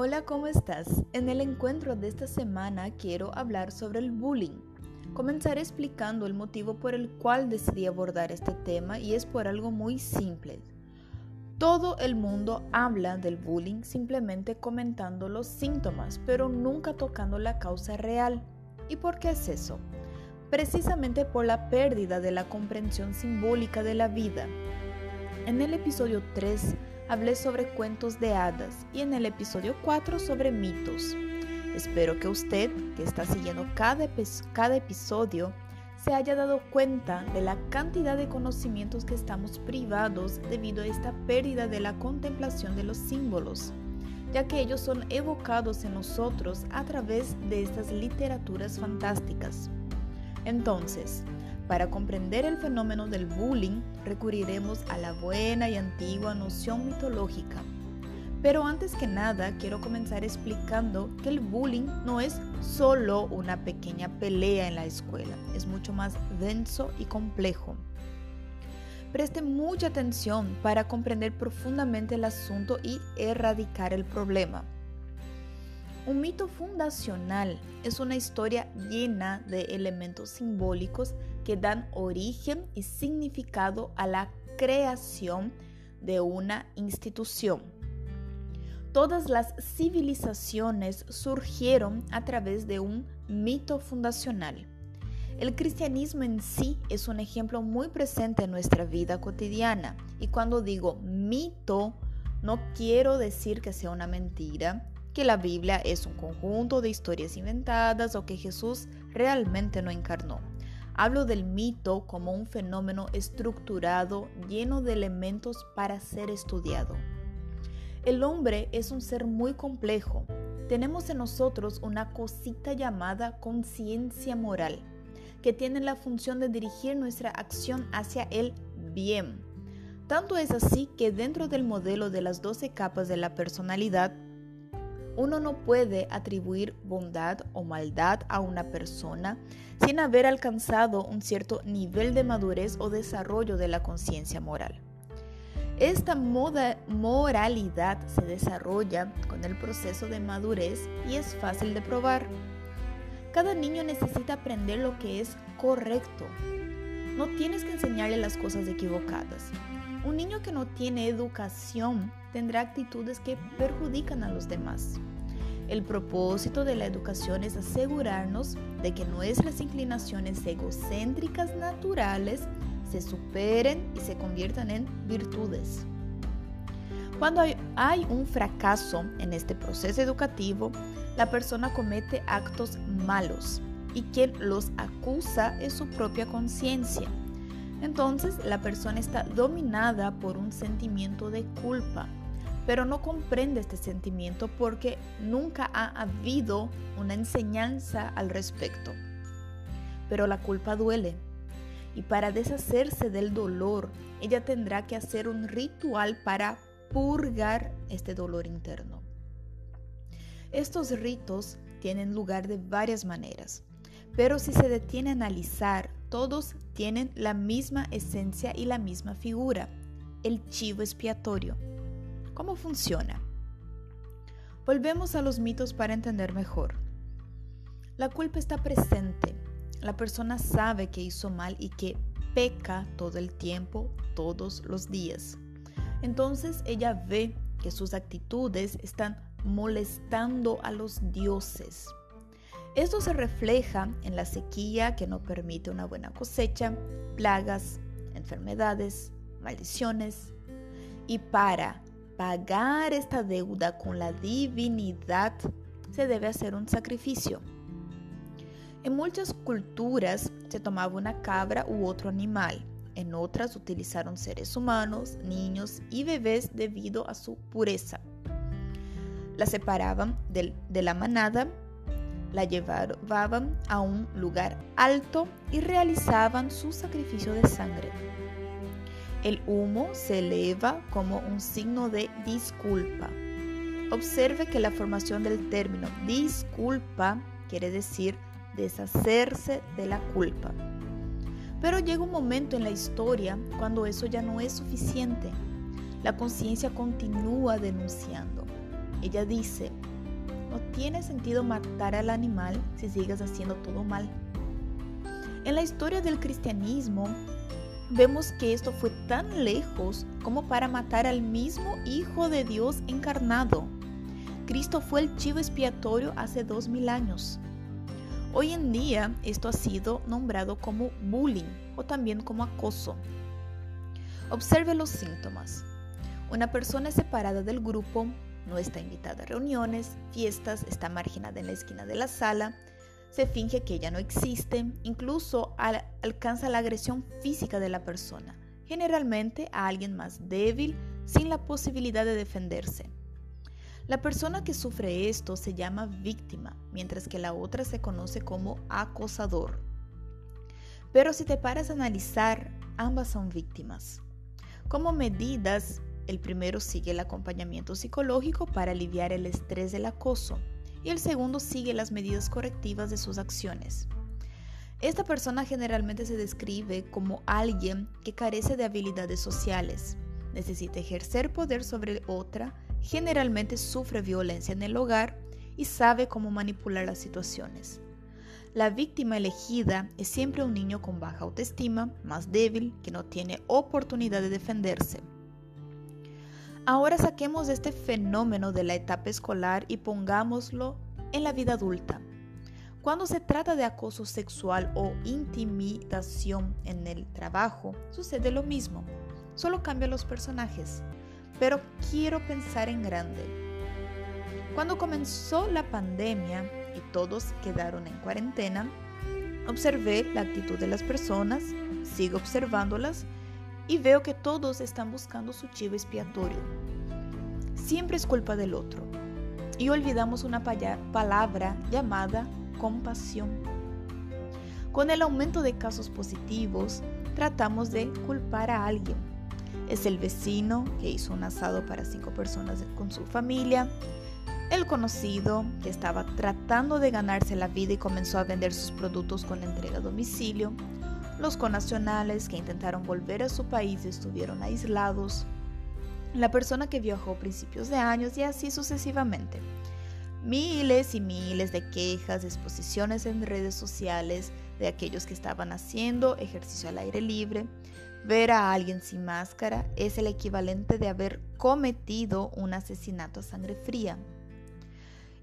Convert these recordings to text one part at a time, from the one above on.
Hola, ¿cómo estás? En el encuentro de esta semana quiero hablar sobre el bullying. Comenzaré explicando el motivo por el cual decidí abordar este tema y es por algo muy simple. Todo el mundo habla del bullying simplemente comentando los síntomas, pero nunca tocando la causa real. ¿Y por qué es eso? Precisamente por la pérdida de la comprensión simbólica de la vida. En el episodio 3 hablé sobre cuentos de hadas y en el episodio 4 sobre mitos. Espero que usted, que está siguiendo cada, cada episodio, se haya dado cuenta de la cantidad de conocimientos que estamos privados debido a esta pérdida de la contemplación de los símbolos, ya que ellos son evocados en nosotros a través de estas literaturas fantásticas. Entonces, para comprender el fenómeno del bullying, recurriremos a la buena y antigua noción mitológica. Pero antes que nada, quiero comenzar explicando que el bullying no es solo una pequeña pelea en la escuela, es mucho más denso y complejo. Preste mucha atención para comprender profundamente el asunto y erradicar el problema. Un mito fundacional es una historia llena de elementos simbólicos que dan origen y significado a la creación de una institución. Todas las civilizaciones surgieron a través de un mito fundacional. El cristianismo en sí es un ejemplo muy presente en nuestra vida cotidiana y cuando digo mito no quiero decir que sea una mentira, que la Biblia es un conjunto de historias inventadas o que Jesús realmente no encarnó. Hablo del mito como un fenómeno estructurado lleno de elementos para ser estudiado. El hombre es un ser muy complejo. Tenemos en nosotros una cosita llamada conciencia moral, que tiene la función de dirigir nuestra acción hacia el bien. Tanto es así que dentro del modelo de las 12 capas de la personalidad, uno no puede atribuir bondad o maldad a una persona sin haber alcanzado un cierto nivel de madurez o desarrollo de la conciencia moral. Esta moralidad se desarrolla con el proceso de madurez y es fácil de probar. Cada niño necesita aprender lo que es correcto. No tienes que enseñarle las cosas equivocadas. Un niño que no tiene educación tendrá actitudes que perjudican a los demás. El propósito de la educación es asegurarnos de que nuestras inclinaciones egocéntricas naturales se superen y se conviertan en virtudes. Cuando hay, un fracaso en este proceso educativo, la persona comete actos malos y quien los acusa es su propia conciencia. Entonces la persona está dominada por un sentimiento de culpa pero no comprende este sentimiento porque nunca ha habido una enseñanza al respecto. Pero la culpa duele y para deshacerse del dolor, ella tendrá que hacer un ritual para purgar este dolor interno. Estos ritos tienen lugar de varias maneras, pero si se detiene a analizar, todos tienen la misma esencia y la misma figura, el chivo expiatorio. ¿Cómo funciona? Volvemos a los mitos para entender mejor. La culpa está presente. La persona sabe que hizo mal y que peca todo el tiempo, todos los días. Entonces ella ve que sus actitudes están molestando a los dioses. Esto se refleja en la sequía que no permite una buena cosecha, plagas, enfermedades, maldiciones. Y para pagar esta deuda con la divinidad, se debe hacer un sacrificio. En muchas culturas se tomaba una cabra u otro animal. En otras utilizaron seres humanos, niños y bebés debido a su pureza. La separaban de, la manada, la llevaban a un lugar alto y realizaban su sacrificio de sangre. El humo se eleva como un signo de disculpa. Observe que la formación del término disculpa quiere decir deshacerse de la culpa. Pero llega un momento en la historia cuando eso ya no es suficiente. La conciencia continúa denunciando. Ella dice, no tiene sentido matar al animal si sigues haciendo todo mal. En la historia del cristianismo, vemos que esto fue tan lejos como para matar al mismo Hijo de Dios encarnado. Cristo fue el chivo expiatorio hace dos mil años. Hoy en día esto ha sido nombrado como bullying o también como acoso. Observe los síntomas. Una persona separada del grupo no está invitada a reuniones, fiestas, está marginada en la esquina de la sala, se finge que ella no existe, incluso alcanza la agresión física de la persona, generalmente a alguien más débil, sin la posibilidad de defenderse. La persona que sufre esto se llama víctima, mientras que la otra se conoce como acosador. Pero si te paras a analizar, ambas son víctimas. Como medidas, el primero sigue el acompañamiento psicológico para aliviar el estrés del acoso y el segundo sigue las medidas correctivas de sus acciones. Esta persona generalmente se describe como alguien que carece de habilidades sociales, necesita ejercer poder sobre otra, generalmente sufre violencia en el hogar y sabe cómo manipular las situaciones. La víctima elegida es siempre un niño con baja autoestima, más débil, que no tiene oportunidad de defenderse. Ahora saquemos este fenómeno de la etapa escolar y pongámoslo en la vida adulta. Cuando se trata de acoso sexual o intimidación en el trabajo, sucede lo mismo, solo cambia los personajes. Pero quiero pensar en grande. Cuando comenzó la pandemia y todos quedaron en cuarentena, observé la actitud de las personas, sigo observándolas y veo que todos están buscando su chivo expiatorio. Siempre es culpa del otro. Y olvidamos una palabra llamada compasión. Con el aumento de casos positivos, tratamos de culpar a alguien. Es el vecino que hizo un asado para cinco personas con su familia, el conocido que estaba tratando de ganarse la vida y comenzó a vender sus productos con entrega a domicilio, los conacionales que intentaron volver a su país estuvieron aislados, la persona que viajó a principios de años y así sucesivamente. Miles y miles de quejas, exposiciones en redes sociales de aquellos que estaban haciendo ejercicio al aire libre. Ver a alguien sin máscara es el equivalente de haber cometido un asesinato a sangre fría.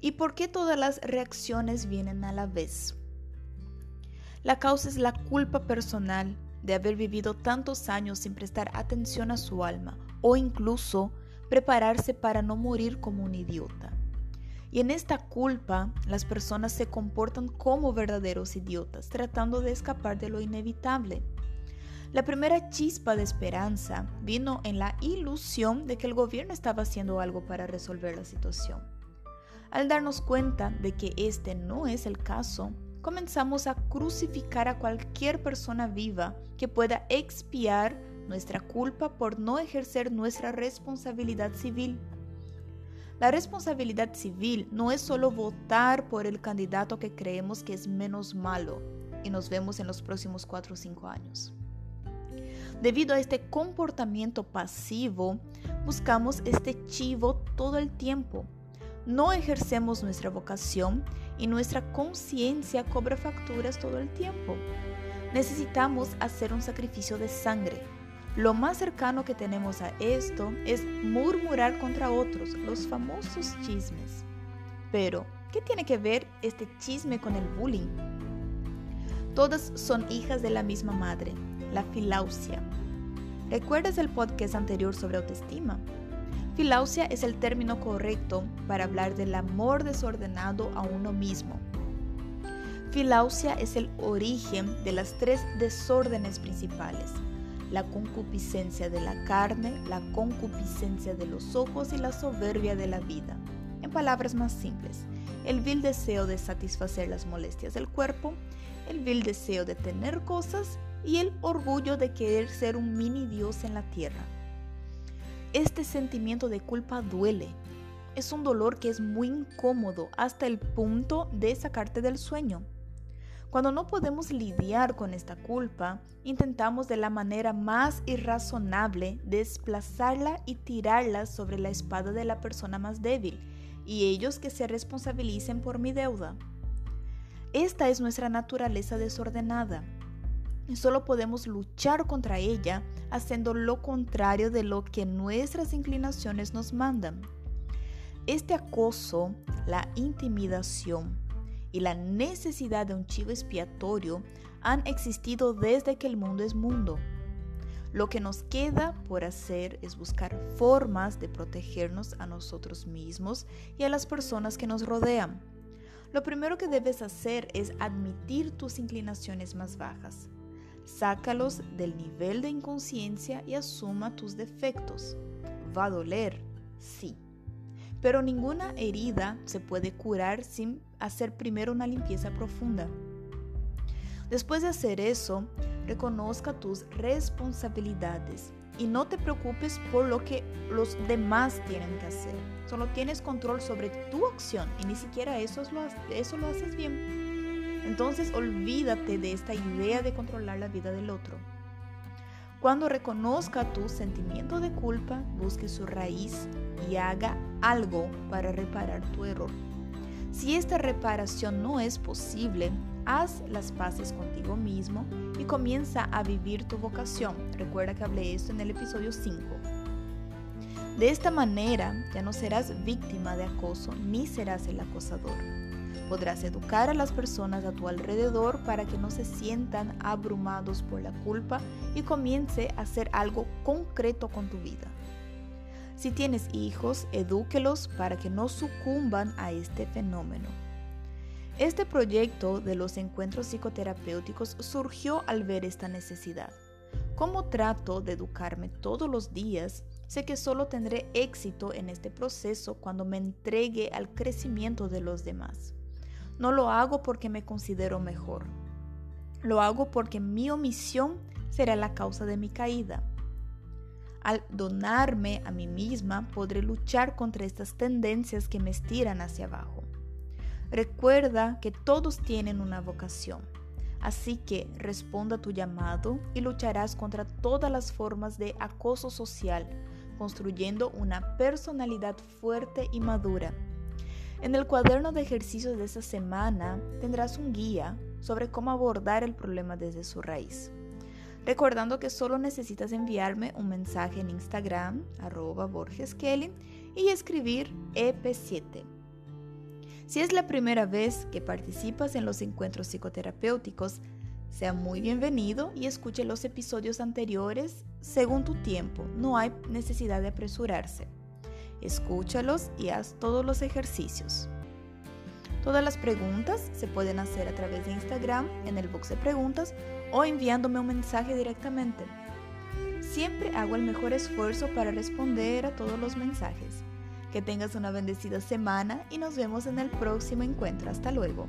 ¿Y por qué todas las reacciones vienen a la vez? La causa es la culpa personal de haber vivido tantos años sin prestar atención a su alma o incluso prepararse para no morir como un idiota. Y en esta culpa las personas se comportan como verdaderos idiotas, tratando de escapar de lo inevitable. La primera chispa de esperanza vino en la ilusión de que el gobierno estaba haciendo algo para resolver la situación. Al darnos cuenta de que este no es el caso, comenzamos a crucificar a cualquier persona viva que pueda expiar nuestra culpa por no ejercer nuestra responsabilidad civil. La responsabilidad civil no es solo votar por el candidato que creemos que es menos malo y nos vemos en los próximos 4 o 5 años. Debido a este comportamiento pasivo, buscamos este chivo todo el tiempo no ejercemos nuestra vocación y nuestra conciencia cobra facturas todo el tiempo. Necesitamos hacer un sacrificio de sangre. Lo más cercano que tenemos a esto es murmurar contra otros, los famosos chismes. Pero, ¿qué tiene que ver este chisme con el bullying? Todas son hijas de la misma madre, la filausia. ¿Recuerdas el podcast anterior sobre autoestima? Filausia es el término correcto para hablar del amor desordenado a uno mismo. Filausia es el origen de las tres desórdenes principales, la concupiscencia de la carne, la concupiscencia de los ojos y la soberbia de la vida. En palabras más simples, el vil deseo de satisfacer las molestias del cuerpo, el vil deseo de tener cosas y el orgullo de querer ser un mini dios en la tierra. Este sentimiento de culpa duele. Es un dolor que es muy incómodo hasta el punto de sacarte del sueño. Cuando no podemos lidiar con esta culpa, intentamos de la manera más irrazonable desplazarla y tirarla sobre la espada de la persona más débil, y ellos que se responsabilicen por mi deuda. Esta es nuestra naturaleza desordenada. Solo podemos luchar contra ella haciendo lo contrario de lo que nuestras inclinaciones nos mandan. Este acoso, la intimidación y la necesidad de un chivo expiatorio han existido desde que el mundo es mundo. Lo que nos queda por hacer es buscar formas de protegernos a nosotros mismos y a las personas que nos rodean. Lo primero que debes hacer es admitir tus inclinaciones más bajas. Sácalos del nivel de inconsciencia y asuma tus defectos. ¿Va a doler? Sí. Pero ninguna herida se puede curar sin hacer primero una limpieza profunda. Después de hacer eso, reconozca tus responsabilidades y no te preocupes por lo que los demás tienen que hacer. Solo tienes control sobre tu acción y ni siquiera eso lo, eso haces bien. Entonces olvídate de esta idea de controlar la vida del otro. Cuando reconozca tu sentimiento de culpa, busque su raíz y haga algo para reparar tu error. Si esta reparación no es posible, haz las paces contigo mismo y comienza a vivir tu vocación. Recuerda que hablé esto en el episodio 5. De esta manera ya no serás víctima de acoso ni serás el acosador. Podrás educar a las personas a tu alrededor para que no se sientan abrumados por la culpa y comience a hacer algo concreto con tu vida. Si tienes hijos, edúquelos para que no sucumban a este fenómeno. Este proyecto de los encuentros psicoterapéuticos surgió al ver esta necesidad. Como trato de educarme todos los días, sé que solo tendré éxito en este proceso cuando me entregue al crecimiento de los demás. No lo hago porque me considero mejor. Lo hago porque mi omisión será la causa de mi caída. Al donarme a mí misma podré luchar contra estas tendencias que me estiran hacia abajo. Recuerda que todos tienen una vocación, así que responda a tu llamado y lucharás contra todas las formas de acoso social, construyendo una personalidad fuerte y madura. En el cuaderno de ejercicios de esta semana tendrás un guía sobre cómo abordar el problema desde su raíz recordando que solo necesitas enviarme un mensaje en Instagram, arroba Borges Kelly, y escribir EP7. Si es la primera vez que participas en los encuentros psicoterapéuticos, sea muy bienvenido y escuche los episodios anteriores según tu tiempo. No hay necesidad de apresurarse. Escúchalos y haz todos los ejercicios. Todas las preguntas se pueden hacer a través de Instagram en el box de preguntas o enviándome un mensaje directamente. Siempre hago el mejor esfuerzo para responder a todos los mensajes. Que tengas una bendecida semana y nos vemos en el próximo encuentro. Hasta luego.